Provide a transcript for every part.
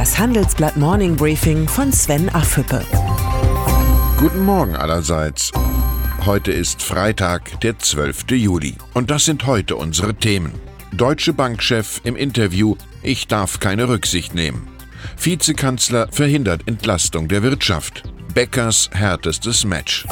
Das Handelsblatt Morning Briefing von Sven Affüppe. Guten Morgen allerseits. Heute ist Freitag, der 12. Juli. Und das sind heute unsere Themen. Deutsche Bankchef im Interview, ich darf keine Rücksicht nehmen. Vizekanzler verhindert Entlastung der Wirtschaft. Beckers härtestes Match.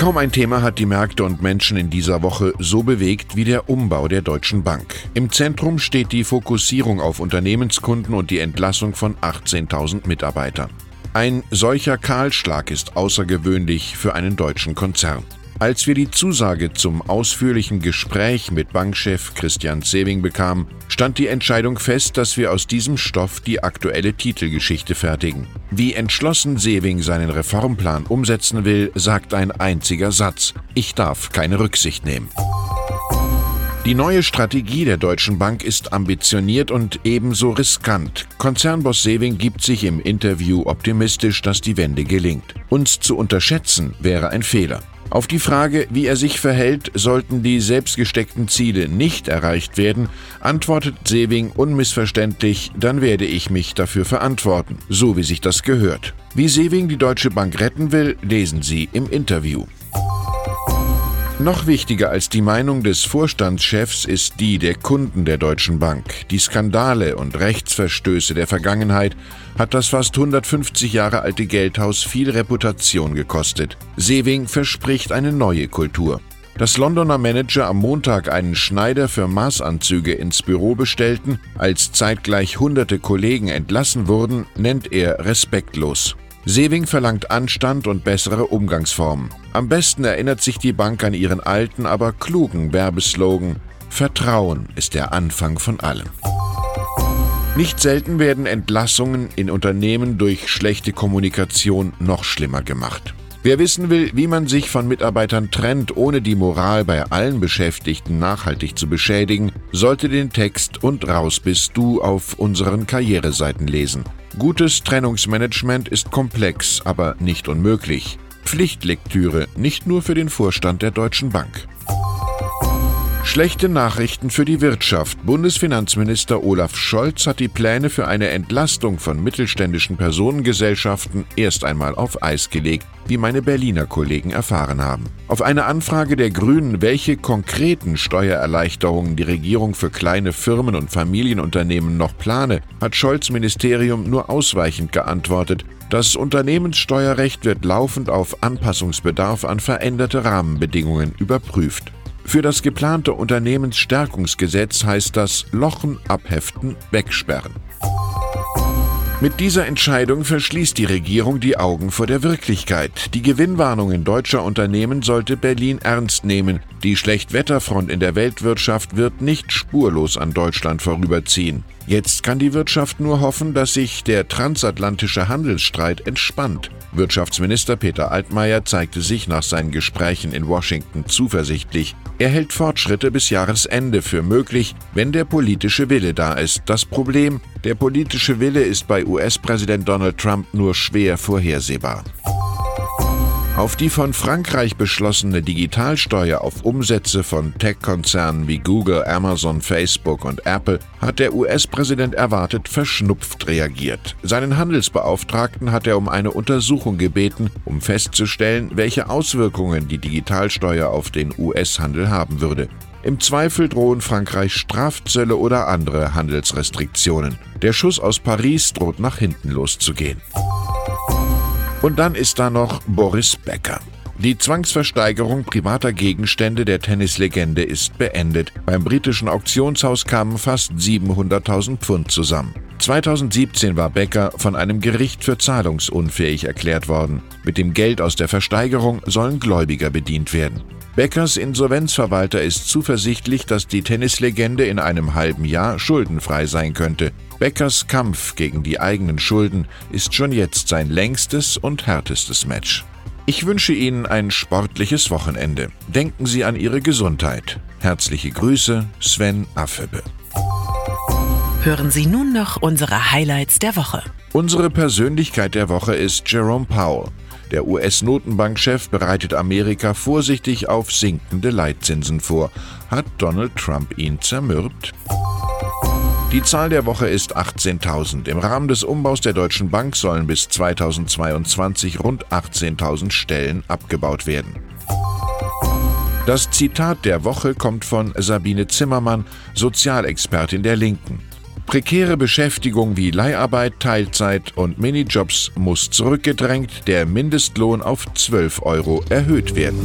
Kaum ein Thema hat die Märkte und Menschen in dieser Woche so bewegt wie der Umbau der Deutschen Bank. Im Zentrum steht die Fokussierung auf Unternehmenskunden und die Entlassung von 18.000 Mitarbeitern. Ein solcher Kahlschlag ist außergewöhnlich für einen deutschen Konzern. Als wir die Zusage zum ausführlichen Gespräch mit Bankchef Christian Sewing bekamen, stand die Entscheidung fest, dass wir aus diesem Stoff die aktuelle Titelgeschichte fertigen. Wie entschlossen Sewing seinen Reformplan umsetzen will, sagt ein einziger Satz. Ich darf keine Rücksicht nehmen. Die neue Strategie der Deutschen Bank ist ambitioniert und ebenso riskant. Konzernboss Sewing gibt sich im Interview optimistisch, dass die Wende gelingt. Uns zu unterschätzen wäre ein Fehler. Auf die Frage, wie er sich verhält, sollten die selbstgesteckten Ziele nicht erreicht werden, antwortet Sewing unmissverständlich, dann werde ich mich dafür verantworten, so wie sich das gehört. Wie Sewing die Deutsche Bank retten will, lesen Sie im Interview. Noch wichtiger als die Meinung des Vorstandschefs ist die der Kunden der Deutschen Bank. Die Skandale und Rechtsverstöße der Vergangenheit hat das fast 150 Jahre alte Geldhaus viel Reputation gekostet. Sewing verspricht eine neue Kultur. Dass Londoner Manager am Montag einen Schneider für Maßanzüge ins Büro bestellten, als zeitgleich hunderte Kollegen entlassen wurden, nennt er respektlos. Sewing verlangt Anstand und bessere Umgangsformen. Am besten erinnert sich die Bank an ihren alten, aber klugen Werbeslogan Vertrauen ist der Anfang von allem. Nicht selten werden Entlassungen in Unternehmen durch schlechte Kommunikation noch schlimmer gemacht. Wer wissen will, wie man sich von Mitarbeitern trennt, ohne die Moral bei allen Beschäftigten nachhaltig zu beschädigen, sollte den Text und raus bist du auf unseren Karriereseiten lesen. Gutes Trennungsmanagement ist komplex, aber nicht unmöglich. Pflichtlektüre nicht nur für den Vorstand der Deutschen Bank. Schlechte Nachrichten für die Wirtschaft. Bundesfinanzminister Olaf Scholz hat die Pläne für eine Entlastung von mittelständischen Personengesellschaften erst einmal auf Eis gelegt, wie meine Berliner Kollegen erfahren haben. Auf eine Anfrage der Grünen, welche konkreten Steuererleichterungen die Regierung für kleine Firmen und Familienunternehmen noch plane, hat Scholz Ministerium nur ausweichend geantwortet, das Unternehmenssteuerrecht wird laufend auf Anpassungsbedarf an veränderte Rahmenbedingungen überprüft. Für das geplante Unternehmensstärkungsgesetz heißt das Lochen abheften, wegsperren. Mit dieser Entscheidung verschließt die Regierung die Augen vor der Wirklichkeit. Die Gewinnwarnungen deutscher Unternehmen sollte Berlin ernst nehmen. Die Schlechtwetterfront in der Weltwirtschaft wird nicht spurlos an Deutschland vorüberziehen. Jetzt kann die Wirtschaft nur hoffen, dass sich der transatlantische Handelsstreit entspannt. Wirtschaftsminister Peter Altmaier zeigte sich nach seinen Gesprächen in Washington zuversichtlich. Er hält Fortschritte bis Jahresende für möglich, wenn der politische Wille da ist. Das Problem, der politische Wille ist bei US-Präsident Donald Trump nur schwer vorhersehbar. Auf die von Frankreich beschlossene Digitalsteuer auf Umsätze von Tech-Konzernen wie Google, Amazon, Facebook und Apple hat der US-Präsident erwartet verschnupft reagiert. Seinen Handelsbeauftragten hat er um eine Untersuchung gebeten, um festzustellen, welche Auswirkungen die Digitalsteuer auf den US-Handel haben würde. Im Zweifel drohen Frankreich Strafzölle oder andere Handelsrestriktionen. Der Schuss aus Paris droht nach hinten loszugehen. Und dann ist da noch Boris Becker. Die Zwangsversteigerung privater Gegenstände der Tennislegende ist beendet. Beim britischen Auktionshaus kamen fast 700.000 Pfund zusammen. 2017 war Becker von einem Gericht für zahlungsunfähig erklärt worden. Mit dem Geld aus der Versteigerung sollen Gläubiger bedient werden. Beckers Insolvenzverwalter ist zuversichtlich, dass die Tennislegende in einem halben Jahr schuldenfrei sein könnte. Beckers Kampf gegen die eigenen Schulden ist schon jetzt sein längstes und härtestes Match. Ich wünsche Ihnen ein sportliches Wochenende. Denken Sie an Ihre Gesundheit. Herzliche Grüße, Sven Affebe. Hören Sie nun noch unsere Highlights der Woche. Unsere Persönlichkeit der Woche ist Jerome Powell. Der US-Notenbankchef bereitet Amerika vorsichtig auf sinkende Leitzinsen vor. Hat Donald Trump ihn zermürbt? Die Zahl der Woche ist 18.000. Im Rahmen des Umbaus der Deutschen Bank sollen bis 2022 rund 18.000 Stellen abgebaut werden. Das Zitat der Woche kommt von Sabine Zimmermann, Sozialexpertin der Linken. Prekäre Beschäftigung wie Leiharbeit, Teilzeit und Minijobs muss zurückgedrängt, der Mindestlohn auf 12 Euro erhöht werden.